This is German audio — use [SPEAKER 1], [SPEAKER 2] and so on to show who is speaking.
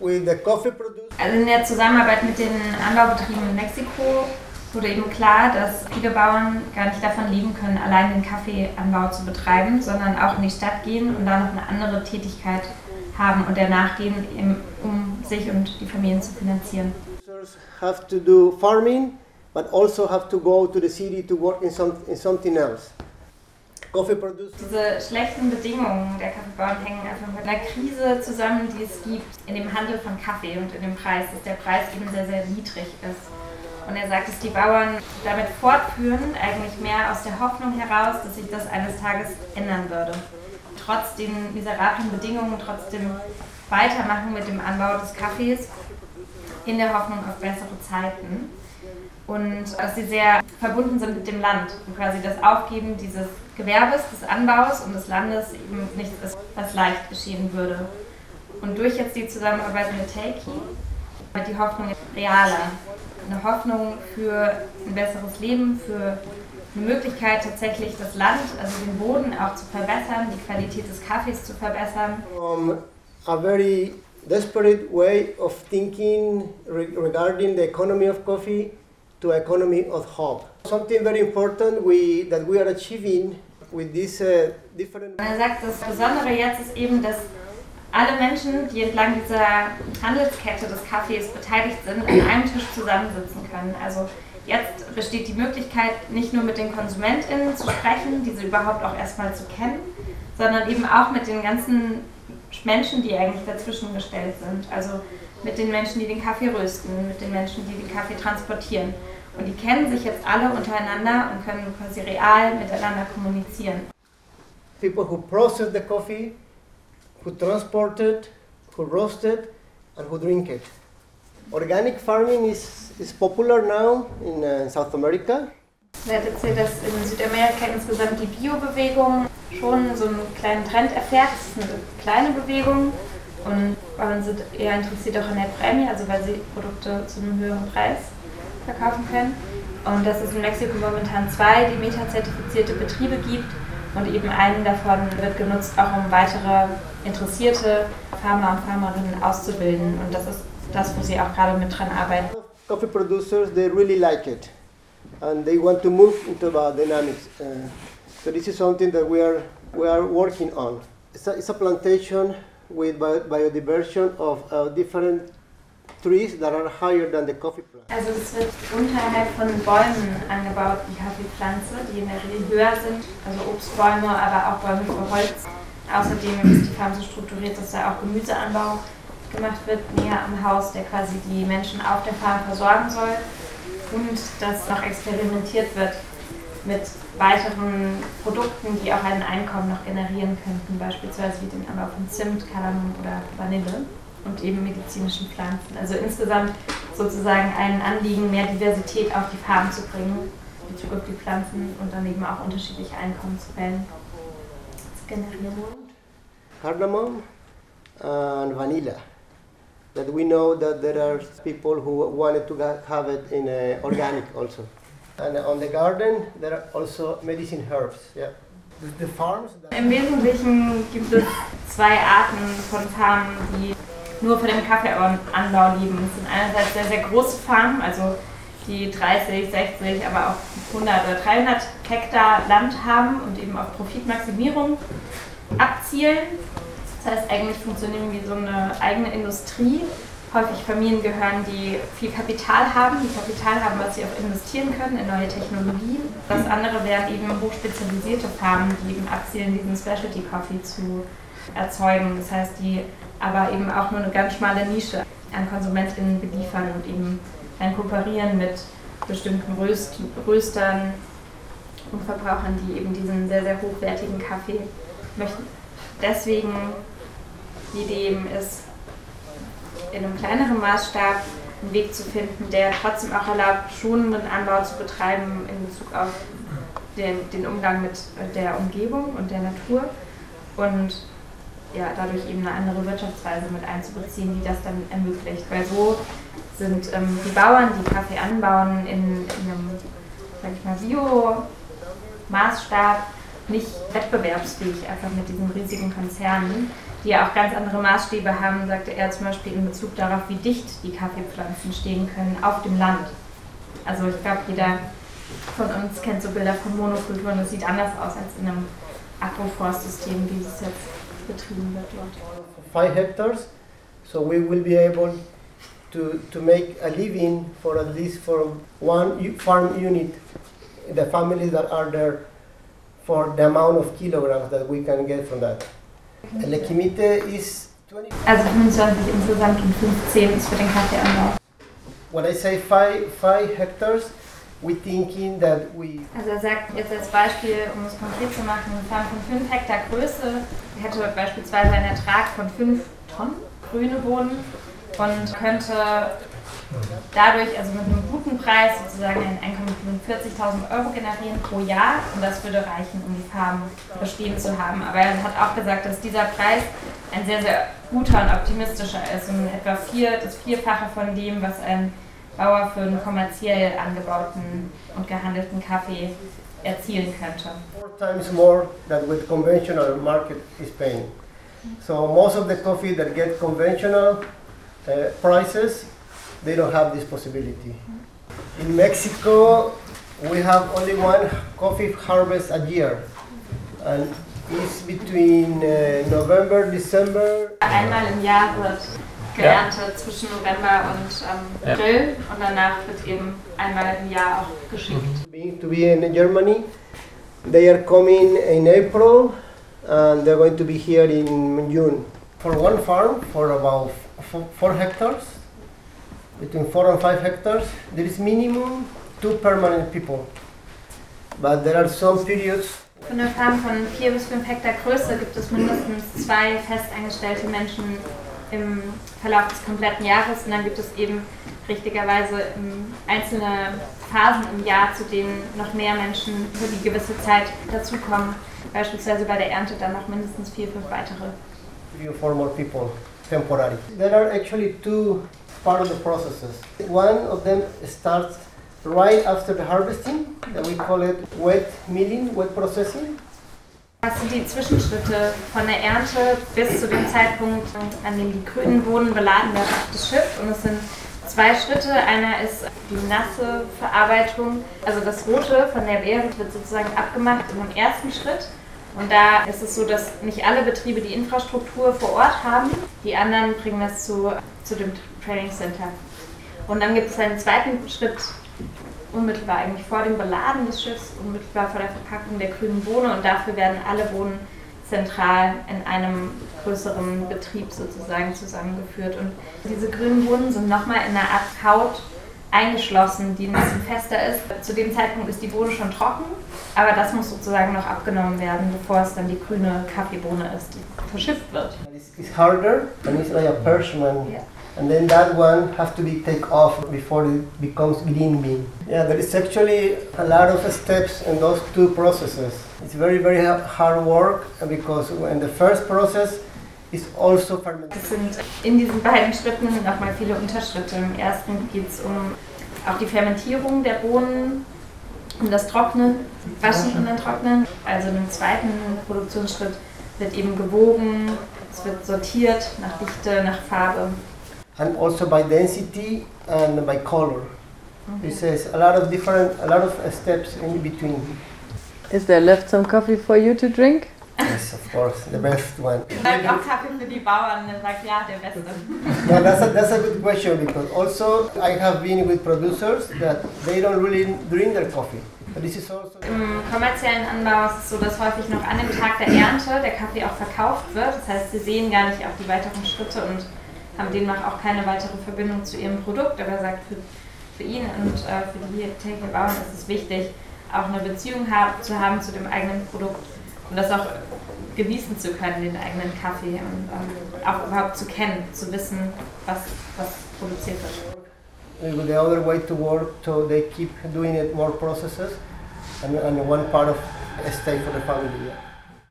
[SPEAKER 1] Also in der Zusammenarbeit mit den Anbaubetrieben in Mexiko wurde eben klar, dass viele Bauern gar nicht davon leben können, allein den Kaffeeanbau zu betreiben, sondern auch in die Stadt gehen und da noch eine andere Tätigkeit haben und der nachgehen, um sich und die Familien zu finanzieren.
[SPEAKER 2] Have to do farming, but also have to go to the city to work in, some, in something else.
[SPEAKER 1] Diese schlechten Bedingungen der Kaffeebauern hängen einfach mit einer Krise zusammen, die es gibt in dem Handel von Kaffee und in dem Preis, dass der Preis eben sehr, sehr niedrig ist. Und er sagt, dass die Bauern damit fortführen, eigentlich mehr aus der Hoffnung heraus, dass sich das eines Tages ändern würde. Trotz den miserablen Bedingungen trotzdem weitermachen mit dem Anbau des Kaffees in der Hoffnung auf bessere Zeiten und dass sie sehr verbunden sind mit dem Land und quasi das Aufgeben dieses Gewerbes, des Anbaus und des Landes eben nichts ist, was leicht geschehen würde. Und durch jetzt die Zusammenarbeit mit Teiki wird die Hoffnung realer. Eine Hoffnung für ein besseres Leben, für eine Möglichkeit tatsächlich das Land, also den Boden auch zu verbessern, die Qualität des Kaffees zu verbessern.
[SPEAKER 2] Um, a very desperate way of thinking regarding the economy of coffee to economy of hope. Something very important we, that we are achieving
[SPEAKER 1] Er sagt, das Besondere jetzt ist eben, dass alle Menschen, die entlang dieser Handelskette des Kaffees beteiligt sind, an einem Tisch zusammensitzen können. Also jetzt besteht die Möglichkeit, nicht nur mit den KonsumentInnen zu sprechen, diese überhaupt auch erstmal zu kennen, sondern eben auch mit den ganzen Menschen, die eigentlich dazwischen gestellt sind. Also mit den Menschen, die den Kaffee rösten, mit den Menschen, die den Kaffee transportieren. Und die kennen sich jetzt alle untereinander und können quasi real miteinander kommunizieren.
[SPEAKER 2] People who process the coffee, who transport it, who roast it, and who drink it. Organic farming is, is popular now in uh, South America.
[SPEAKER 1] Er hat erzählt, dass in Südamerika insgesamt die Bio-Bewegung schon so einen kleinen Trend erfährt. Das ist eine kleine Bewegung und Bauern sind eher interessiert auch an der Prämie, also weil sie Produkte zu einem höheren Preis verkaufen können. Und dass es in Mexiko momentan zwei Demeter-zertifizierte Betriebe gibt und eben einen davon wird genutzt, auch um weitere interessierte Farmer und Farmerinnen auszubilden. Und das ist das, wo sie auch gerade mit dran arbeiten.
[SPEAKER 2] Coffee producers, they really like it and they want to move into the dynamics. Uh, so this is something that we are, we are working on. It's a, it's a plantation with biodiversity of uh, different trees that are higher than the coffee plant.
[SPEAKER 1] Also es wird unterhalb von Bäumen angebaut, die Kaffeepflanze, die in der Regel höher sind, also Obstbäume, aber auch Bäume für Holz. Außerdem ist die Farm so strukturiert, dass da auch Gemüseanbau gemacht wird, näher am Haus, der quasi die Menschen auf der Farm versorgen soll. Und dass noch experimentiert wird mit weiteren Produkten, die auch ein Einkommen noch generieren könnten, beispielsweise wie den Anbau von Zimt, Kardamom oder Vanille und eben medizinischen Pflanzen. Also insgesamt sozusagen ein Anliegen, mehr Diversität auf die Farben zu bringen, in Bezug auf die Pflanzen und dann eben auch unterschiedliche Einkommensquellen zu generieren.
[SPEAKER 2] Cardamom and vanilla. That we know that there are people who wanted to have it in uh, organic also. And on the garden there are also medicine herbs. Yeah.
[SPEAKER 1] Im Wesentlichen gibt es zwei Arten von Farmen, die nur von dem Kaffeeanbau leben. Es sind einerseits sehr, sehr große Farmen, also die 30, 60, aber auch 100 oder 300 Hektar Land haben und eben auf Profitmaximierung abzielen. Das heißt, eigentlich funktionieren wie so eine eigene Industrie. Häufig Familien gehören, die viel Kapital haben, die Kapital haben, was sie auch investieren können in neue Technologien. Das andere wären eben hochspezialisierte Farmen, die eben abzielen, diesen Specialty Coffee zu erzeugen. Das heißt, die aber eben auch nur eine ganz schmale Nische an KonsumentInnen beliefern und eben dann kooperieren mit bestimmten Röst Röstern und Verbrauchern, die eben diesen sehr, sehr hochwertigen Kaffee möchten. Deswegen die Idee eben ist, in einem kleineren Maßstab einen Weg zu finden, der trotzdem auch erlaubt, schonenden Anbau zu betreiben in Bezug auf den, den Umgang mit der Umgebung und der Natur und ja, dadurch eben eine andere Wirtschaftsweise mit einzubeziehen, die das dann ermöglicht. Weil so sind ähm, die Bauern, die Kaffee anbauen, in, in einem, sag ich mal, Bio-Maßstab nicht wettbewerbsfähig, einfach mit diesen riesigen Konzernen, die ja auch ganz andere Maßstäbe haben, sagte er zum Beispiel in Bezug darauf, wie dicht die Kaffeepflanzen stehen können auf dem Land. Also ich glaube, jeder von uns kennt so Bilder von Monokulturen, das sieht anders aus als in einem Agroforstsystem, wie es jetzt betrieben wird dort.
[SPEAKER 2] Five hectares, so we will be able to, to make a living for at least for one farm unit, the families that are there for the amount of kilograms that we can get from that. Lekimite is 20.
[SPEAKER 1] Also 25 insgesamt und 15 ist für den Kaffeeanbau.
[SPEAKER 2] When I say five, five hectares,
[SPEAKER 1] Also er sagt jetzt als Beispiel, um es konkret zu machen, eine Farm von 5 Hektar Größe. Hätte beispielsweise einen Ertrag von 5 Tonnen grüne Bohnen und könnte dadurch, also mit einem guten Preis, sozusagen ein Einkommen von 40.000 Euro generieren pro Jahr. Und das würde reichen, um die Farm bestehen zu haben. Aber er hat auch gesagt, dass dieser Preis ein sehr, sehr guter und optimistischer ist. Und etwa vier, das Vierfache von dem, was ein Bauer für einen kommerziell angebauten und gehandelten Kaffee erzielen könnte.
[SPEAKER 2] Four times more than with conventional market is paying. So most of the coffee that get conventional uh, prices they don't have this possibility. In Mexico, we have only one coffee harvest a year, and it's between uh, November, December.
[SPEAKER 1] Einmal im Jahr wird geerntet ja. zwischen November und ähm, April und danach wird eben einmal im Jahr auch geschickt.
[SPEAKER 2] To be in Germany, they are coming in April and they're going to be here in June. For one farm, for about four hectares, between four and five hectares, there is minimum two permanent people. But there are some periods.
[SPEAKER 1] Für eine Farm von vier bis fünf Hektar Größe gibt es mindestens zwei festangestellte Menschen im Verlauf des kompletten Jahres und dann gibt es eben richtigerweise einzelne Phasen im Jahr, zu denen noch mehr Menschen für die gewisse Zeit dazukommen. Beispielsweise bei der Ernte dann noch mindestens vier, fünf weitere.
[SPEAKER 2] Three or four more people temporary. There are actually two part of the processes. One of them starts right after the harvesting, that we call it wet milling, wet processing.
[SPEAKER 1] Das sind die Zwischenschritte von der Ernte bis zu dem Zeitpunkt, an dem die grünen Bohnen beladen werden auf das Schiff. Und es sind zwei Schritte. Einer ist die nasse Verarbeitung. Also das Rote von der Beere wird sozusagen abgemacht in dem ersten Schritt. Und da ist es so, dass nicht alle Betriebe die Infrastruktur vor Ort haben. Die anderen bringen das zu, zu dem Training Center. Und dann gibt es einen zweiten Schritt, unmittelbar eigentlich vor dem Beladen des Schiffs, unmittelbar vor der Verpackung der grünen Bohne. Und dafür werden alle Bohnen zentral in einem größeren Betrieb sozusagen zusammengeführt. Und diese grünen Bohnen sind nochmal in einer Art Haut eingeschlossen, die ein bisschen fester ist. Zu dem Zeitpunkt ist die Bohne schon trocken, aber das muss sozusagen noch abgenommen werden, bevor es dann die grüne Kaffeebohne ist, die verschifft wird.
[SPEAKER 2] It's harder and it's like a parchment. Yeah. And then that one has to be take off before it becomes green bean. Yeah, there is actually a lot of steps in those two processes. It's very, very hard work because in the first process, ist also fermented.
[SPEAKER 1] Es sind in diesen beiden Schritten nochmal viele Unterschritte. Im ersten geht es um auch die Fermentierung der Bohnen, um das Trocknen, Waschen und dann Trocknen. Also im zweiten Produktionsschritt wird eben gewogen, es wird sortiert nach Dichte, nach Farbe.
[SPEAKER 2] And also by density and by color. Okay. It says a lot of different, a lot of steps in between.
[SPEAKER 3] Is there left some coffee for you to drink?
[SPEAKER 2] Yes, of course, the best one.
[SPEAKER 1] Auch Kaffee für die Bauern, er sagt ja, der beste.
[SPEAKER 2] no, that's a, that's a good question because also I have been with producers that they don't really drink their coffee. But this is also
[SPEAKER 1] Im kommerziellen Anbau ist es so, dass häufig noch an dem Tag der Ernte der Kaffee auch verkauft wird. Das heißt, sie sehen gar nicht auch die weiteren Schritte und haben demnach auch keine weitere Verbindung zu ihrem Produkt. Aber er sagt, für, für ihn und äh, für die täglichen Bauern ist es wichtig, auch eine Beziehung hab, zu haben zu dem eigenen Produkt und das auch genießen zu können, den eigenen Kaffee und ähm, auch überhaupt zu kennen, zu wissen, was, was produziert wird.
[SPEAKER 2] The other way to work, so they keep doing it more processes, and, and one part of stay for the family. Yeah.